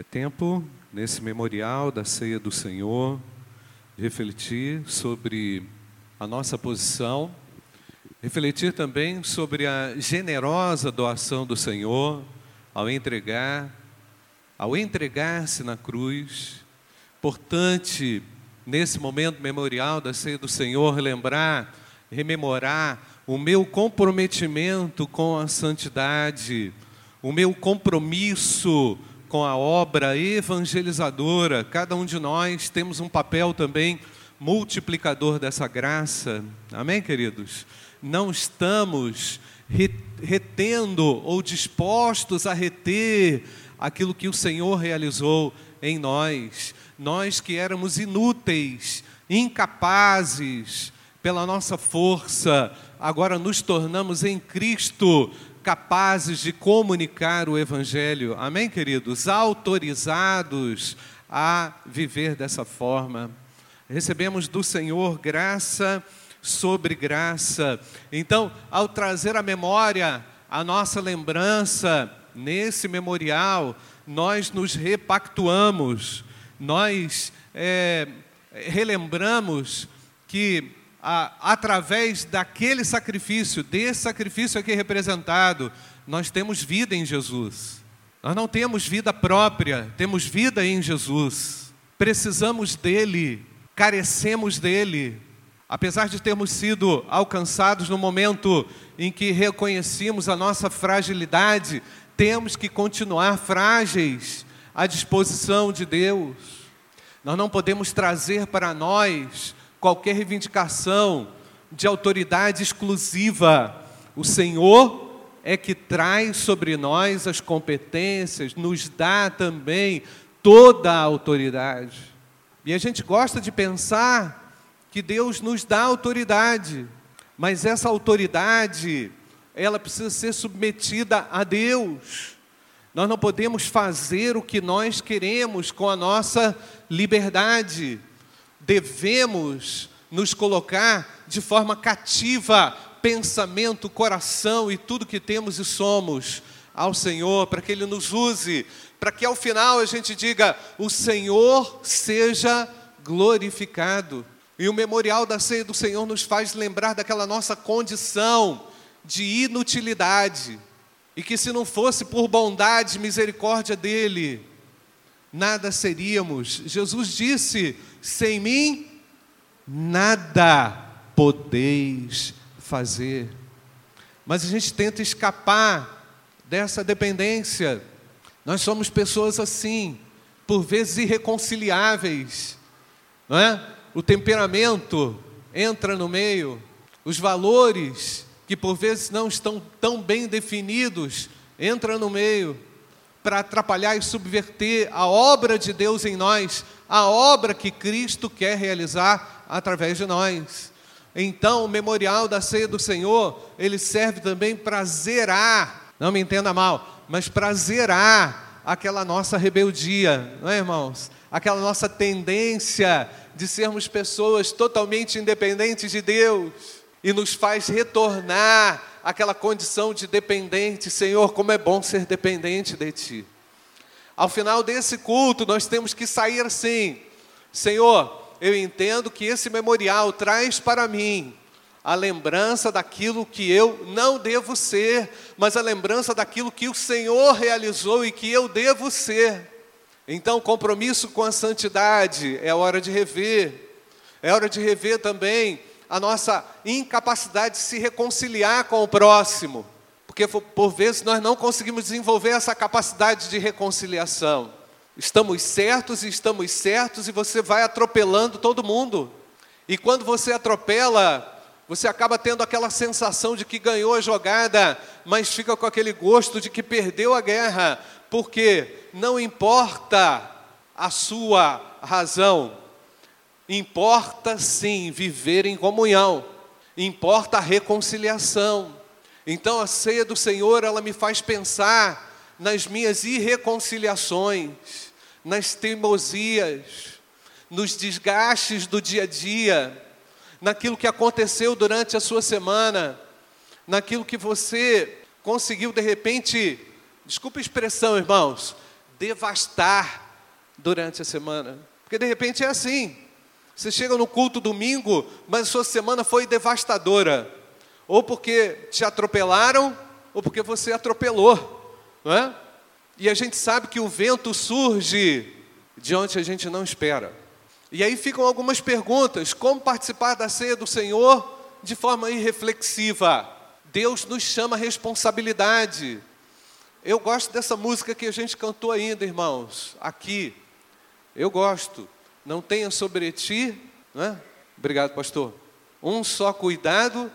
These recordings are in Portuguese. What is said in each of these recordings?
É tempo, nesse memorial da ceia do Senhor, de refletir sobre a nossa posição, refletir também sobre a generosa doação do Senhor ao entregar, ao entregar-se na cruz. Importante, nesse momento memorial da ceia do Senhor, lembrar, rememorar o meu comprometimento com a santidade, o meu compromisso com a obra evangelizadora. Cada um de nós temos um papel também multiplicador dessa graça. Amém, queridos? Não estamos retendo ou dispostos a reter aquilo que o Senhor realizou em nós. Nós que éramos inúteis, incapazes, pela nossa força, agora nos tornamos em Cristo capazes de comunicar o Evangelho. Amém, queridos? Autorizados a viver dessa forma. Recebemos do Senhor graça sobre graça. Então, ao trazer à memória a nossa lembrança nesse memorial, nós nos repactuamos, nós é, relembramos que a, através daquele sacrifício, desse sacrifício aqui representado, nós temos vida em Jesus. Nós não temos vida própria, temos vida em Jesus. Precisamos dele, carecemos dele. Apesar de termos sido alcançados no momento em que reconhecemos a nossa fragilidade, temos que continuar frágeis à disposição de Deus. Nós não podemos trazer para nós qualquer reivindicação de autoridade exclusiva. O Senhor é que traz sobre nós as competências, nos dá também toda a autoridade. E a gente gosta de pensar que Deus nos dá autoridade, mas essa autoridade, ela precisa ser submetida a Deus. Nós não podemos fazer o que nós queremos com a nossa liberdade devemos nos colocar de forma cativa, pensamento, coração e tudo que temos e somos ao Senhor, para que Ele nos use, para que ao final a gente diga: o Senhor seja glorificado. E o memorial da ceia do Senhor nos faz lembrar daquela nossa condição de inutilidade, e que se não fosse por bondade e misericórdia dEle, nada seríamos. Jesus disse: sem mim, nada podeis fazer. Mas a gente tenta escapar dessa dependência. Nós somos pessoas assim, por vezes irreconciliáveis, não é? O temperamento entra no meio, os valores que por vezes não estão tão bem definidos entram no meio para atrapalhar e subverter a obra de Deus em nós, a obra que Cristo quer realizar através de nós. Então, o memorial da ceia do Senhor, ele serve também para zerar, não me entenda mal, mas para zerar aquela nossa rebeldia, não é, irmãos? Aquela nossa tendência de sermos pessoas totalmente independentes de Deus e nos faz retornar aquela condição de dependente. Senhor, como é bom ser dependente de Ti. Ao final desse culto, nós temos que sair assim: Senhor, eu entendo que esse memorial traz para mim a lembrança daquilo que eu não devo ser, mas a lembrança daquilo que o Senhor realizou e que eu devo ser. Então, compromisso com a santidade é hora de rever, é hora de rever também a nossa incapacidade de se reconciliar com o próximo, porque por vezes nós não conseguimos desenvolver essa capacidade de reconciliação. Estamos certos e estamos certos e você vai atropelando todo mundo. E quando você atropela, você acaba tendo aquela sensação de que ganhou a jogada, mas fica com aquele gosto de que perdeu a guerra, porque não importa a sua razão, Importa sim viver em comunhão, importa a reconciliação. Então a ceia do Senhor, ela me faz pensar nas minhas irreconciliações, nas teimosias, nos desgastes do dia a dia, naquilo que aconteceu durante a sua semana, naquilo que você conseguiu de repente, desculpa a expressão, irmãos, devastar durante a semana. Porque de repente é assim. Você chega no culto domingo, mas a sua semana foi devastadora. Ou porque te atropelaram, ou porque você atropelou. Não é? E a gente sabe que o vento surge de onde a gente não espera. E aí ficam algumas perguntas: como participar da ceia do Senhor de forma irreflexiva? Deus nos chama a responsabilidade. Eu gosto dessa música que a gente cantou ainda, irmãos, aqui. Eu gosto. Não tenha sobre ti, né? Obrigado, pastor. Um só cuidado,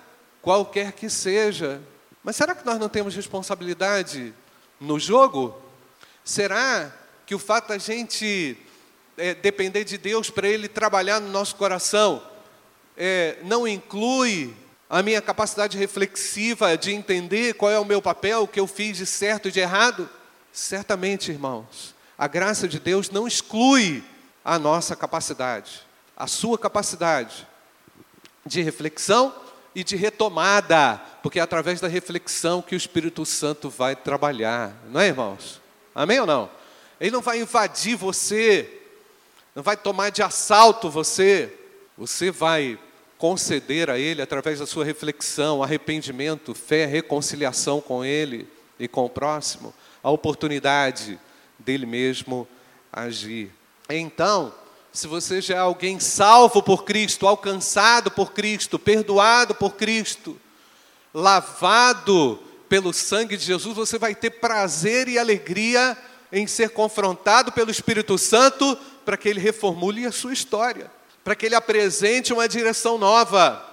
qualquer que seja. Mas será que nós não temos responsabilidade no jogo? Será que o fato da gente é, depender de Deus para Ele trabalhar no nosso coração é, não inclui a minha capacidade reflexiva de entender qual é o meu papel, o que eu fiz de certo e de errado? Certamente, irmãos, a graça de Deus não exclui a nossa capacidade, a sua capacidade de reflexão e de retomada, porque é através da reflexão que o Espírito Santo vai trabalhar, não é, irmãos? Amém ou não? Ele não vai invadir você, não vai tomar de assalto você, você vai conceder a Ele, através da sua reflexão, arrependimento, fé, reconciliação com Ele e com o próximo, a oportunidade dele mesmo agir. Então, se você já é alguém salvo por Cristo, alcançado por Cristo, perdoado por Cristo, lavado pelo sangue de Jesus, você vai ter prazer e alegria em ser confrontado pelo Espírito Santo para que ele reformule a sua história para que Ele apresente uma direção nova,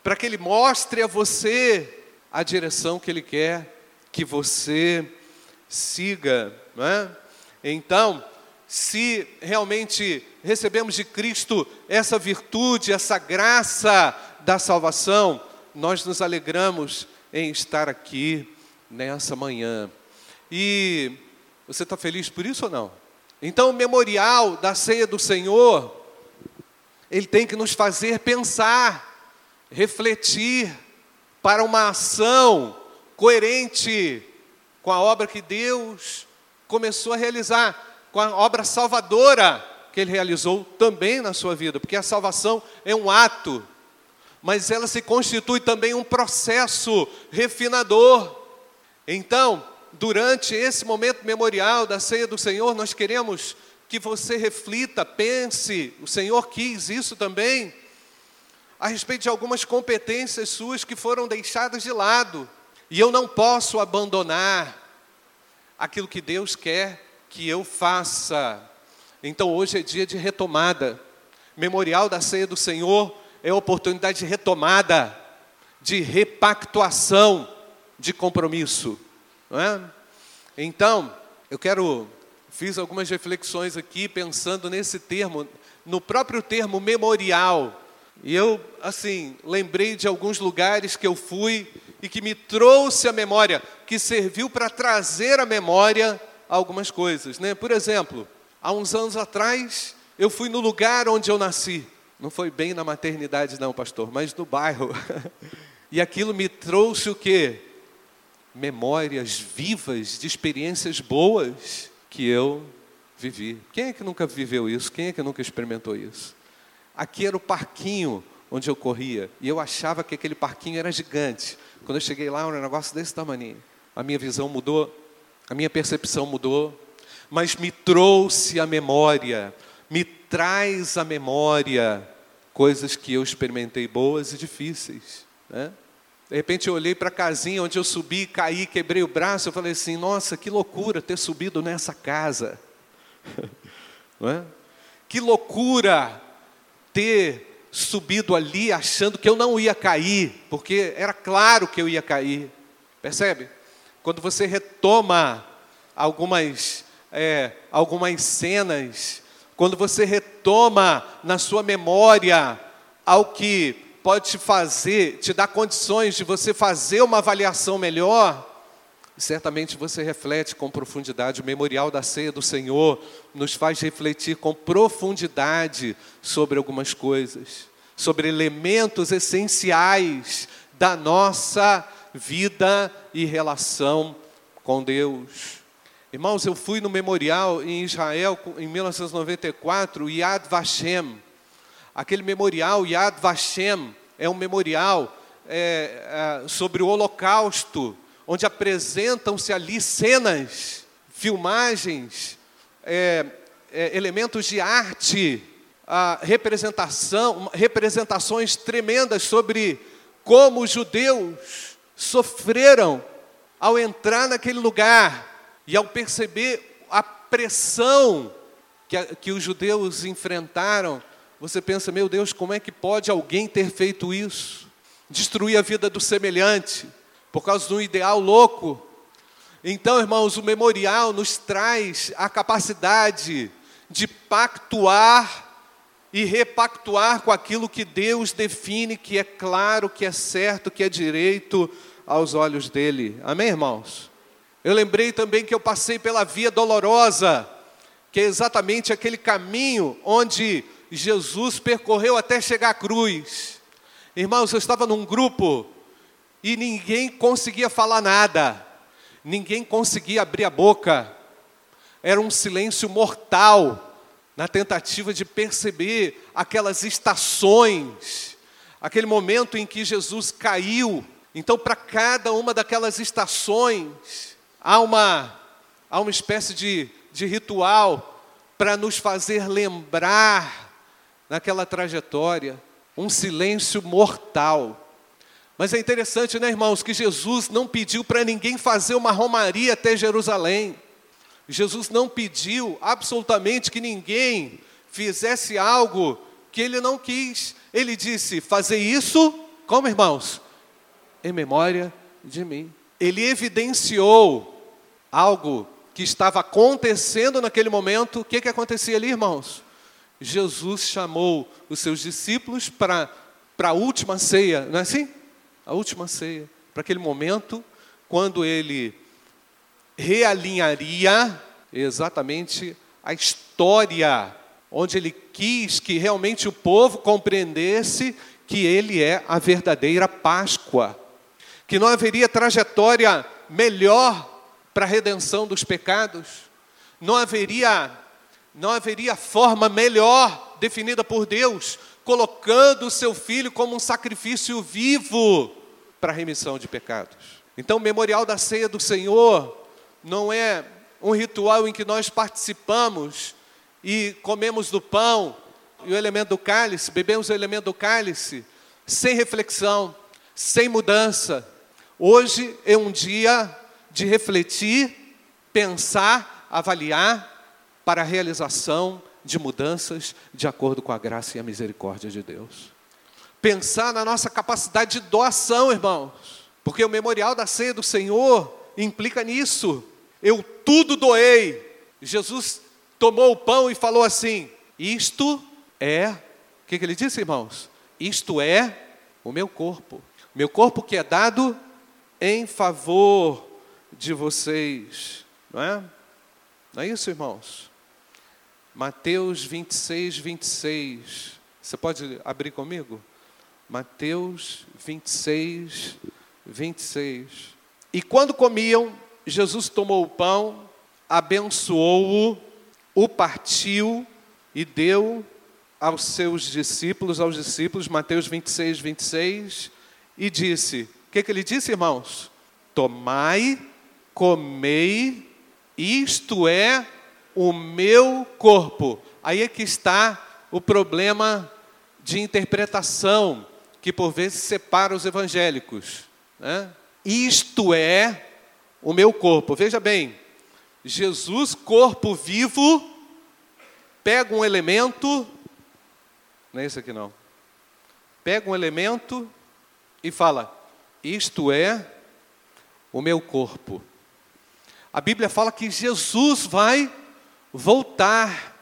para que Ele mostre a você a direção que Ele quer que você siga. Não é? Então, se realmente recebemos de Cristo essa virtude, essa graça da salvação, nós nos alegramos em estar aqui nessa manhã. E você está feliz por isso ou não? Então, o memorial da ceia do Senhor ele tem que nos fazer pensar, refletir para uma ação coerente com a obra que Deus começou a realizar, com a obra salvadora que Ele realizou também na sua vida, porque a salvação é um ato, mas ela se constitui também um processo refinador. Então, durante esse momento memorial da ceia do Senhor, nós queremos que você reflita, pense, o Senhor quis isso também, a respeito de algumas competências suas que foram deixadas de lado. E eu não posso abandonar aquilo que Deus quer que eu faça. Então hoje é dia de retomada. Memorial da ceia do Senhor é oportunidade de retomada, de repactuação, de compromisso. É? Então, eu quero fiz algumas reflexões aqui pensando nesse termo, no próprio termo memorial. E eu, assim, lembrei de alguns lugares que eu fui e que me trouxe a memória, que serviu para trazer à memória algumas coisas, né? Por exemplo, há uns anos atrás, eu fui no lugar onde eu nasci. Não foi bem na maternidade não, pastor, mas no bairro. e aquilo me trouxe o quê? Memórias vivas de experiências boas que eu vivi. Quem é que nunca viveu isso? Quem é que nunca experimentou isso? Aqui era o parquinho onde eu corria e eu achava que aquele parquinho era gigante. Quando eu cheguei lá, era um negócio desse tamanho. A minha visão mudou, a minha percepção mudou, mas me trouxe a memória, me traz a memória coisas que eu experimentei boas e difíceis. Né? De repente eu olhei para a casinha onde eu subi, caí, quebrei o braço. Eu falei assim: nossa, que loucura ter subido nessa casa. Não é? Que loucura ter subido ali achando que eu não ia cair, porque era claro que eu ia cair. Percebe? Quando você retoma algumas, é, algumas cenas, quando você retoma na sua memória ao que pode te fazer, te dar condições de você fazer uma avaliação melhor, certamente você reflete com profundidade. O memorial da ceia do Senhor nos faz refletir com profundidade sobre algumas coisas, sobre elementos essenciais da nossa vida e relação com Deus. Irmãos, eu fui no memorial em Israel em 1994, Yad Vashem. Aquele memorial Yad Vashem é um memorial é, é, sobre o Holocausto, onde apresentam-se ali cenas, filmagens, é, é elementos de arte, representação, representações tremendas sobre como os judeus sofreram ao entrar naquele lugar e ao perceber a pressão que, que os judeus enfrentaram, você pensa, meu Deus, como é que pode alguém ter feito isso? Destruir a vida do semelhante, por causa de um ideal louco. Então, irmãos, o memorial nos traz a capacidade de pactuar e repactuar com aquilo que Deus define que é claro, que é certo, que é direito aos olhos dele. Amém, irmãos? Eu lembrei também que eu passei pela via dolorosa, que é exatamente aquele caminho onde Jesus percorreu até chegar à cruz. Irmãos, eu estava num grupo e ninguém conseguia falar nada, ninguém conseguia abrir a boca, era um silêncio mortal na tentativa de perceber aquelas estações, aquele momento em que Jesus caiu. Então, para cada uma daquelas estações, há uma, há uma espécie de, de ritual para nos fazer lembrar naquela trajetória, um silêncio mortal. Mas é interessante, né, irmãos, que Jesus não pediu para ninguém fazer uma romaria até Jerusalém. Jesus não pediu absolutamente que ninguém fizesse algo que ele não quis. Ele disse: fazer isso, como irmãos? Em memória de mim. Ele evidenciou algo que estava acontecendo naquele momento. O que, que acontecia ali, irmãos? Jesus chamou os seus discípulos para, a última ceia, não é assim? A última ceia, para aquele momento quando ele realinharia exatamente a história, onde ele quis que realmente o povo compreendesse que ele é a verdadeira Páscoa, que não haveria trajetória melhor para a redenção dos pecados, não haveria não haveria forma melhor definida por Deus, colocando o seu filho como um sacrifício vivo para a remissão de pecados. Então, o memorial da ceia do Senhor não é um ritual em que nós participamos e comemos do pão e o elemento do cálice, bebemos o elemento do cálice, sem reflexão, sem mudança. Hoje é um dia de refletir, pensar, avaliar para a realização de mudanças de acordo com a graça e a misericórdia de Deus. Pensar na nossa capacidade de doação, irmãos, porque o memorial da ceia do Senhor implica nisso. Eu tudo doei. Jesus tomou o pão e falou assim: Isto é, o que, que ele disse, irmãos? Isto é o meu corpo. Meu corpo que é dado em favor de vocês. Não é? Não é isso, irmãos? Mateus 26, 26. Você pode abrir comigo? Mateus 26, 26. E quando comiam, Jesus tomou o pão, abençoou-o, o partiu e deu aos seus discípulos, aos discípulos, Mateus 26, 26, e disse: O que, que ele disse, irmãos? Tomai, comei, isto é o meu corpo. Aí é que está o problema de interpretação que por vezes separa os evangélicos. Né? Isto é o meu corpo. Veja bem, Jesus, corpo vivo, pega um elemento, não é esse aqui não, pega um elemento e fala: Isto é o meu corpo. A Bíblia fala que Jesus vai voltar.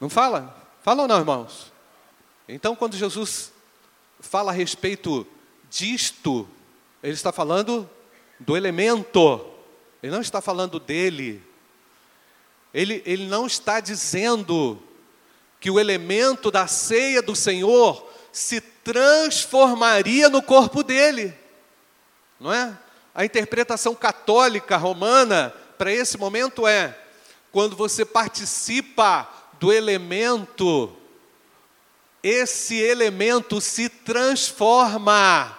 Não fala? Fala ou não, irmãos? Então, quando Jesus fala a respeito disto, ele está falando do elemento, ele não está falando dele. Ele, ele não está dizendo que o elemento da ceia do Senhor se transformaria no corpo dele, não é? A interpretação católica romana para esse momento é quando você participa do elemento, esse elemento se transforma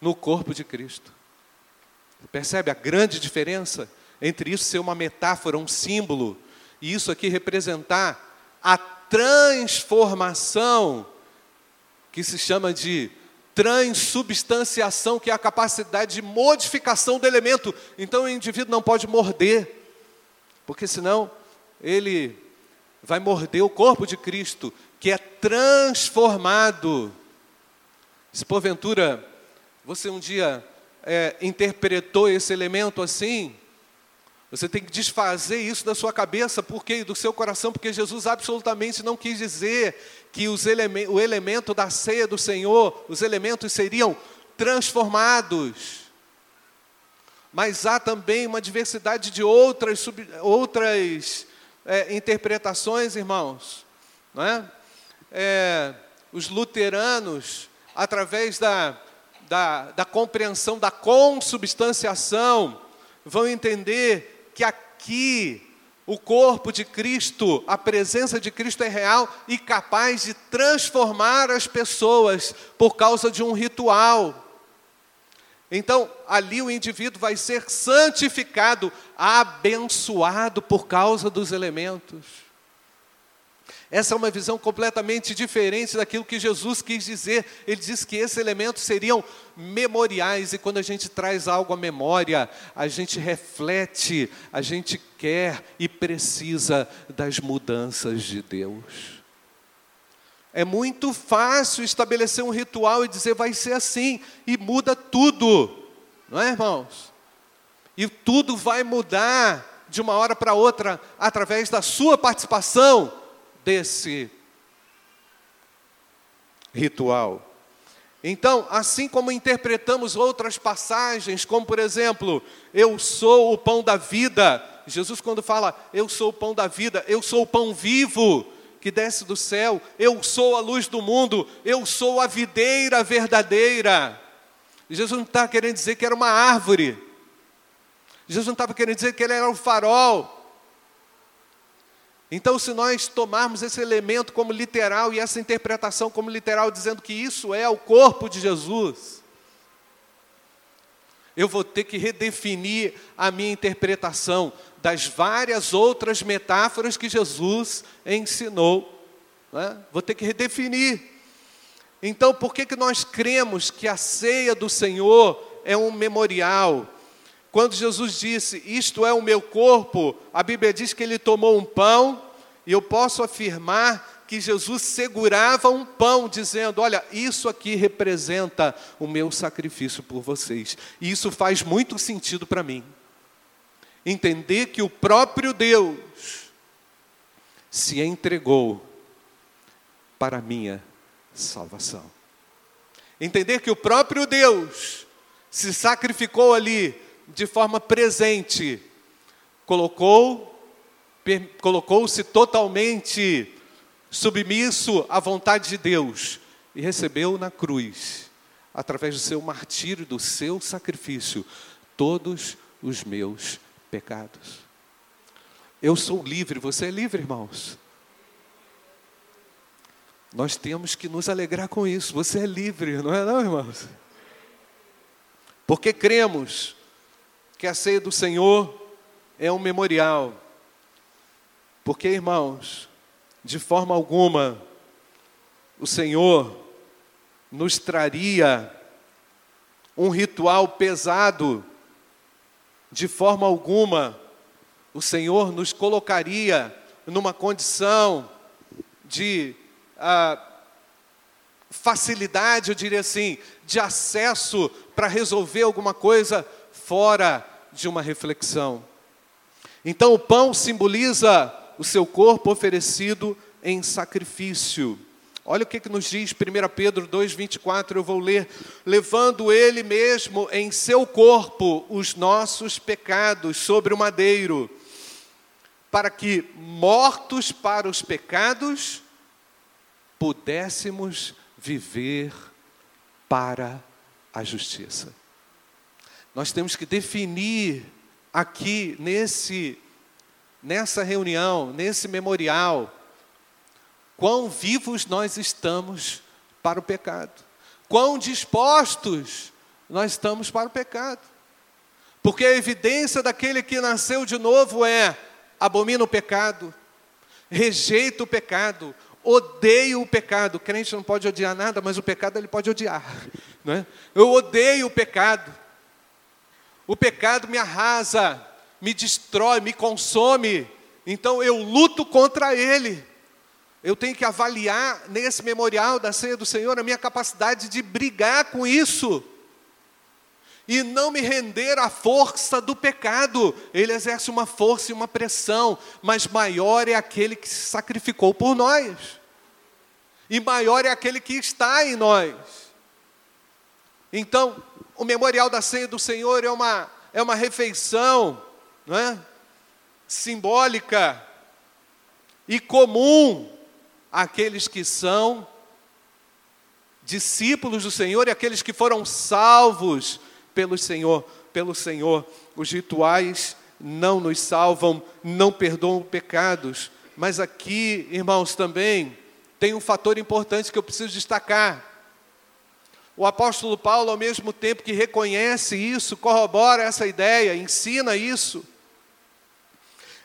no corpo de Cristo. Percebe a grande diferença entre isso ser uma metáfora, um símbolo, e isso aqui representar a transformação que se chama de transubstanciação, que é a capacidade de modificação do elemento. Então o indivíduo não pode morder, porque senão ele vai morder o corpo de Cristo, que é transformado. Se porventura você um dia é, interpretou esse elemento assim, você tem que desfazer isso da sua cabeça, porque do seu coração, porque Jesus absolutamente não quis dizer que eleme o elemento da ceia do Senhor, os elementos seriam transformados. Mas há também uma diversidade de outras, sub, outras é, interpretações, irmãos. Não é? é? os luteranos, através da, da, da compreensão da consubstanciação, vão entender que aqui o corpo de Cristo, a presença de Cristo é real e capaz de transformar as pessoas por causa de um ritual. Então, ali o indivíduo vai ser santificado, abençoado por causa dos elementos. Essa é uma visão completamente diferente daquilo que Jesus quis dizer. Ele disse que esses elementos seriam memoriais, e quando a gente traz algo à memória, a gente reflete, a gente quer e precisa das mudanças de Deus. É muito fácil estabelecer um ritual e dizer vai ser assim, e muda tudo, não é, irmãos? E tudo vai mudar de uma hora para outra através da sua participação desse ritual. Então, assim como interpretamos outras passagens, como por exemplo, eu sou o pão da vida, Jesus, quando fala, eu sou o pão da vida, eu sou o pão vivo que desce do céu, eu sou a luz do mundo, eu sou a videira verdadeira. Jesus não está querendo dizer que era uma árvore, Jesus não estava querendo dizer que ele era um farol, então, se nós tomarmos esse elemento como literal e essa interpretação como literal, dizendo que isso é o corpo de Jesus, eu vou ter que redefinir a minha interpretação das várias outras metáforas que Jesus ensinou. Né? Vou ter que redefinir. Então, por que, que nós cremos que a ceia do Senhor é um memorial? Quando Jesus disse, Isto é o meu corpo, a Bíblia diz que ele tomou um pão, e eu posso afirmar que Jesus segurava um pão, dizendo: Olha, isso aqui representa o meu sacrifício por vocês. E isso faz muito sentido para mim. Entender que o próprio Deus se entregou para a minha salvação. Entender que o próprio Deus se sacrificou ali de forma presente, colocou, colocou-se totalmente submisso à vontade de Deus e recebeu na cruz, através do seu martírio, do seu sacrifício, todos os meus pecados. Eu sou livre, você é livre, irmãos. Nós temos que nos alegrar com isso. Você é livre, não é não, irmãos? Porque cremos que a ceia do Senhor é um memorial. Porque, irmãos, de forma alguma, o Senhor nos traria um ritual pesado, de forma alguma, o Senhor nos colocaria numa condição de ah, facilidade, eu diria assim, de acesso para resolver alguma coisa fora de uma reflexão. Então, o pão simboliza o seu corpo oferecido em sacrifício. Olha o que, que nos diz 1 Pedro 2,24, eu vou ler. Levando ele mesmo em seu corpo os nossos pecados sobre o madeiro, para que, mortos para os pecados, pudéssemos viver para a justiça. Nós temos que definir aqui nesse nessa reunião, nesse memorial, quão vivos nós estamos para o pecado, quão dispostos nós estamos para o pecado. Porque a evidência daquele que nasceu de novo é abomina o pecado, rejeita o pecado, odeia o pecado. O crente não pode odiar nada, mas o pecado ele pode odiar. Não é? Eu odeio o pecado. O pecado me arrasa, me destrói, me consome. Então eu luto contra ele. Eu tenho que avaliar nesse memorial da ceia do Senhor a minha capacidade de brigar com isso e não me render à força do pecado. Ele exerce uma força e uma pressão, mas maior é aquele que se sacrificou por nós, e maior é aquele que está em nós. Então, o memorial da ceia do Senhor é uma, é uma refeição não é? simbólica e comum àqueles que são discípulos do Senhor e aqueles que foram salvos pelo Senhor, pelo Senhor. Os rituais não nos salvam, não perdoam pecados. Mas aqui, irmãos, também tem um fator importante que eu preciso destacar. O apóstolo Paulo, ao mesmo tempo que reconhece isso, corrobora essa ideia, ensina isso.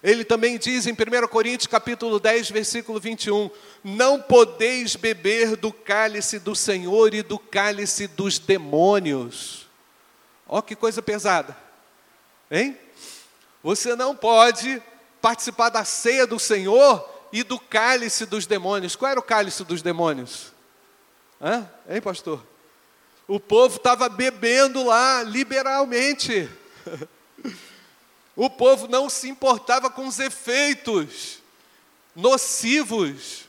Ele também diz em 1 Coríntios capítulo 10, versículo 21, não podeis beber do cálice do Senhor e do cálice dos demônios. Ó que coisa pesada. Hein? Você não pode participar da ceia do Senhor e do cálice dos demônios. Qual era o cálice dos demônios? Hã? Hein, pastor? O povo estava bebendo lá liberalmente. O povo não se importava com os efeitos nocivos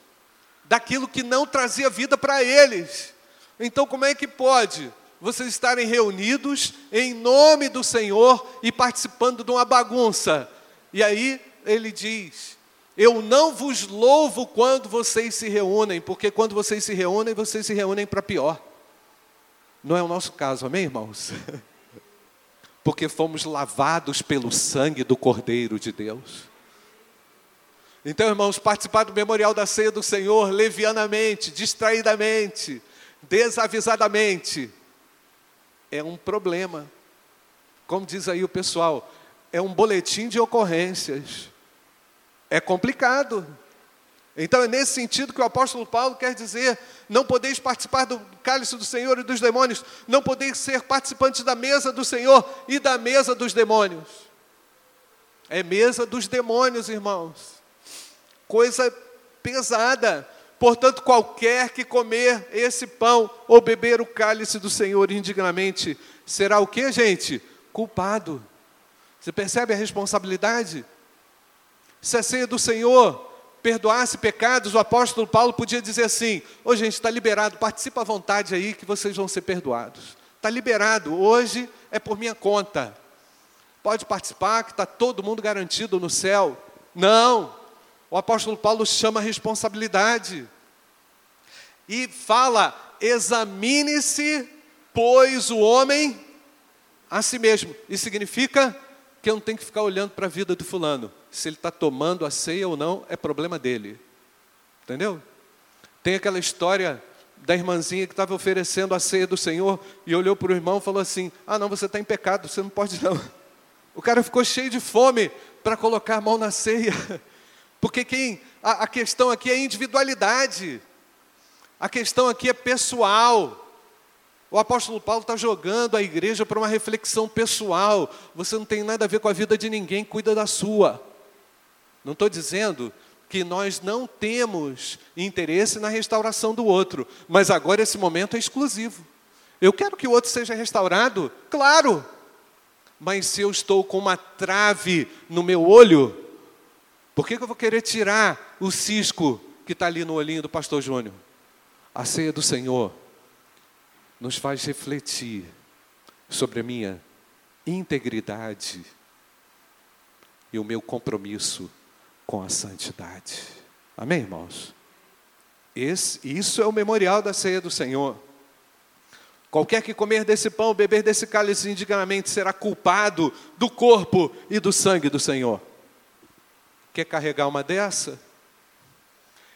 daquilo que não trazia vida para eles. Então, como é que pode vocês estarem reunidos em nome do Senhor e participando de uma bagunça. E aí ele diz: Eu não vos louvo quando vocês se reúnem, porque quando vocês se reúnem, vocês se reúnem para pior. Não é o nosso caso, amém, irmãos? Porque fomos lavados pelo sangue do Cordeiro de Deus. Então, irmãos, participar do memorial da ceia do Senhor levianamente, distraidamente, desavisadamente, é um problema. Como diz aí o pessoal, é um boletim de ocorrências. É complicado. Então é nesse sentido que o apóstolo Paulo quer dizer: não podeis participar do cálice do Senhor e dos demônios, não podeis ser participantes da mesa do Senhor e da mesa dos demônios. É mesa dos demônios, irmãos. Coisa pesada. Portanto, qualquer que comer esse pão ou beber o cálice do Senhor indignamente, será o que, gente? Culpado. Você percebe a responsabilidade? Se a ceia do Senhor perdoasse pecados, o apóstolo Paulo podia dizer assim: Ô oh, gente, está liberado, participa à vontade aí que vocês vão ser perdoados. Está liberado, hoje é por minha conta. Pode participar, que está todo mundo garantido no céu. Não, o apóstolo Paulo chama a responsabilidade e fala: examine-se, pois o homem a si mesmo. Isso significa que eu não tenho que ficar olhando para a vida do fulano. Se ele está tomando a ceia ou não, é problema dele. Entendeu? Tem aquela história da irmãzinha que estava oferecendo a ceia do Senhor e olhou para o irmão e falou assim: Ah, não, você está em pecado, você não pode não. O cara ficou cheio de fome para colocar a mão na ceia, porque quem a, a questão aqui é individualidade. A questão aqui é pessoal. O apóstolo Paulo está jogando a igreja para uma reflexão pessoal. Você não tem nada a ver com a vida de ninguém, cuida da sua. Não estou dizendo que nós não temos interesse na restauração do outro, mas agora esse momento é exclusivo. Eu quero que o outro seja restaurado, claro, mas se eu estou com uma trave no meu olho, por que, que eu vou querer tirar o cisco que está ali no olhinho do pastor Júnior? A ceia do Senhor nos faz refletir sobre a minha integridade e o meu compromisso com a santidade. Amém, irmãos? Esse, isso é o memorial da ceia do Senhor. Qualquer que comer desse pão, beber desse cálice indignamente, será culpado do corpo e do sangue do Senhor. Quer carregar uma dessa?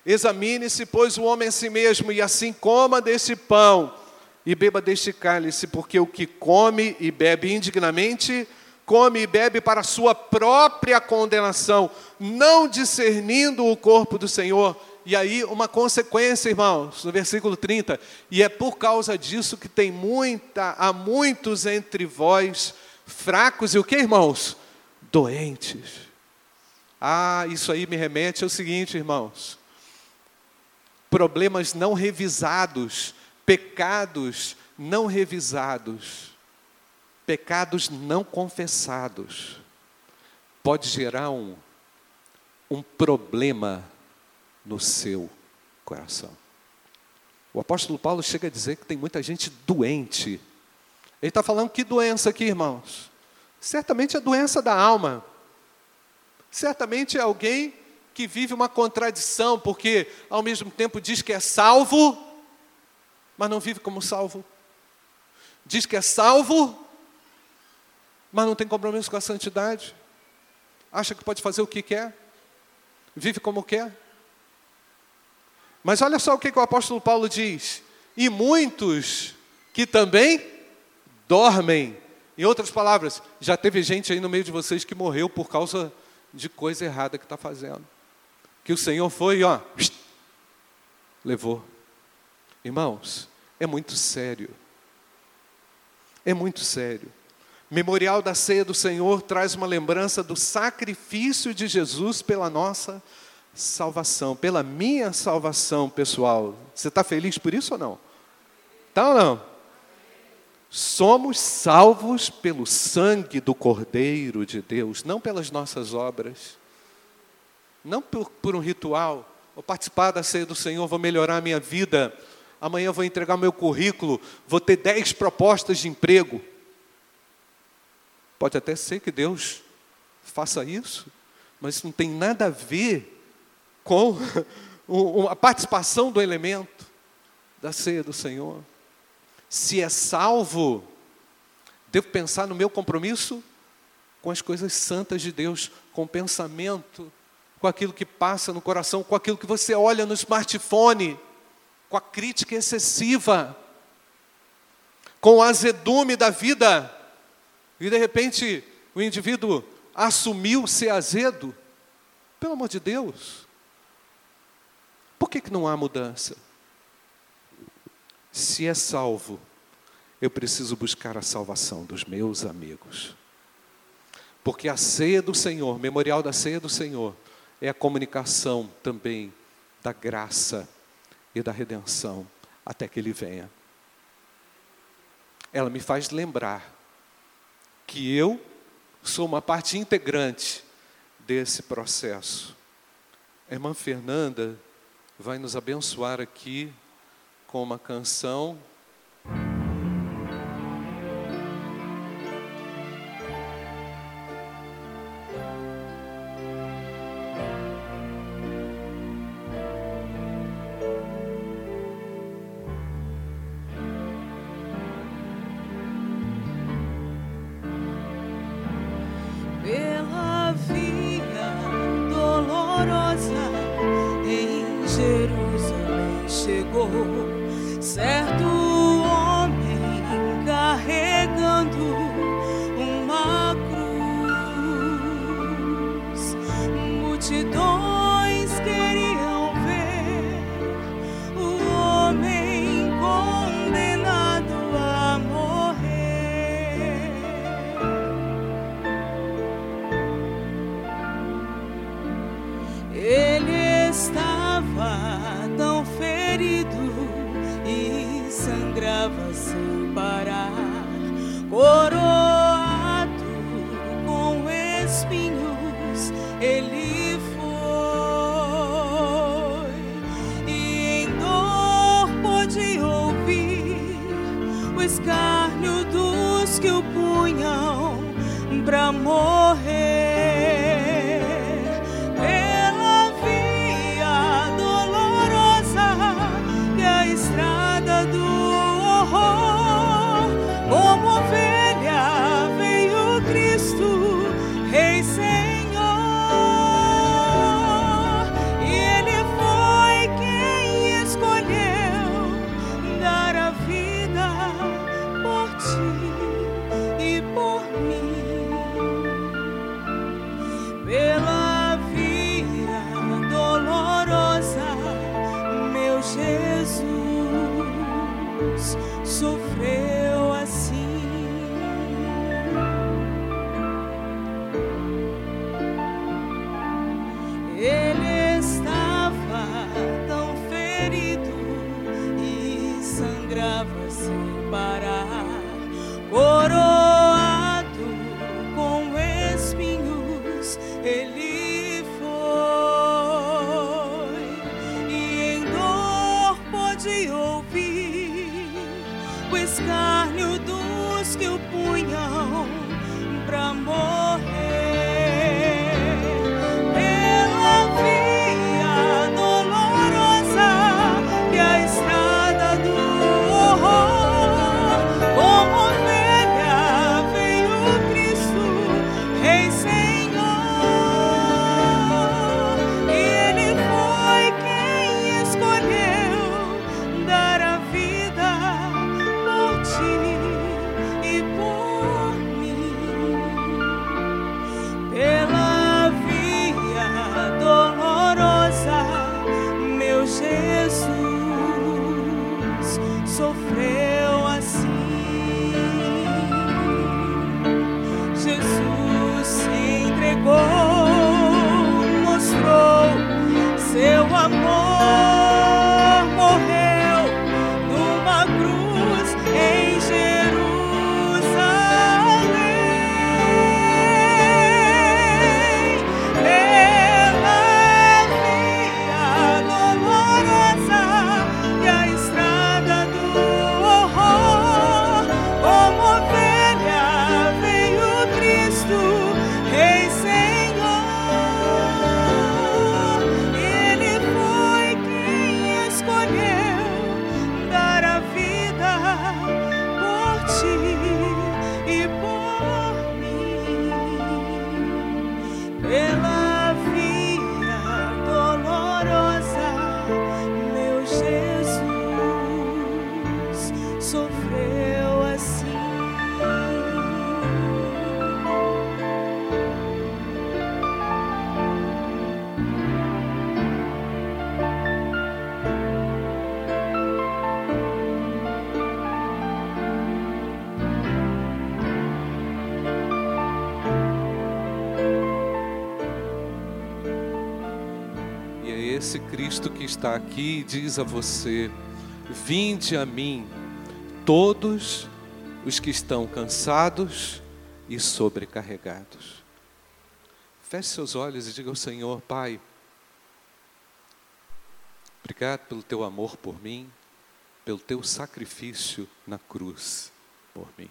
Examine-se, pois, o homem a si mesmo, e assim coma deste pão e beba deste cálice, porque o que come e bebe indignamente, come e bebe para sua própria condenação, não discernindo o corpo do Senhor. E aí, uma consequência, irmãos, no versículo 30, e é por causa disso que tem muita, há muitos entre vós fracos e o que, irmãos? Doentes. Ah, isso aí me remete ao seguinte, irmãos problemas não revisados, pecados não revisados, pecados não confessados, pode gerar um, um problema no seu coração. O apóstolo Paulo chega a dizer que tem muita gente doente. Ele está falando que doença aqui, irmãos? Certamente é doença da alma. Certamente é alguém que vive uma contradição, porque ao mesmo tempo diz que é salvo, mas não vive como salvo. Diz que é salvo, mas não tem compromisso com a santidade. Acha que pode fazer o que quer, vive como quer. Mas olha só o que, que o apóstolo Paulo diz: e muitos que também dormem. Em outras palavras, já teve gente aí no meio de vocês que morreu por causa de coisa errada que está fazendo que o Senhor foi, ó, levou. Irmãos, é muito sério. É muito sério. Memorial da ceia do Senhor traz uma lembrança do sacrifício de Jesus pela nossa salvação, pela minha salvação pessoal. Você está feliz por isso ou não? Tá ou não? Somos salvos pelo sangue do Cordeiro de Deus, não pelas nossas obras não por, por um ritual, vou participar da ceia do Senhor, vou melhorar a minha vida, amanhã vou entregar meu currículo, vou ter dez propostas de emprego. Pode até ser que Deus faça isso, mas não tem nada a ver com a participação do elemento da ceia do Senhor. Se é salvo, devo pensar no meu compromisso com as coisas santas de Deus, com o pensamento com aquilo que passa no coração, com aquilo que você olha no smartphone, com a crítica excessiva, com o azedume da vida, e de repente o indivíduo assumiu ser azedo. Pelo amor de Deus, por que, que não há mudança? Se é salvo, eu preciso buscar a salvação dos meus amigos. Porque a ceia do Senhor, memorial da ceia do Senhor, é a comunicação também da graça e da redenção até que Ele venha. Ela me faz lembrar que eu sou uma parte integrante desse processo. A irmã Fernanda vai nos abençoar aqui com uma canção do está aqui e diz a você: Vinde a mim, todos os que estão cansados e sobrecarregados. Feche seus olhos e diga ao Senhor, Pai, obrigado pelo teu amor por mim, pelo teu sacrifício na cruz por mim.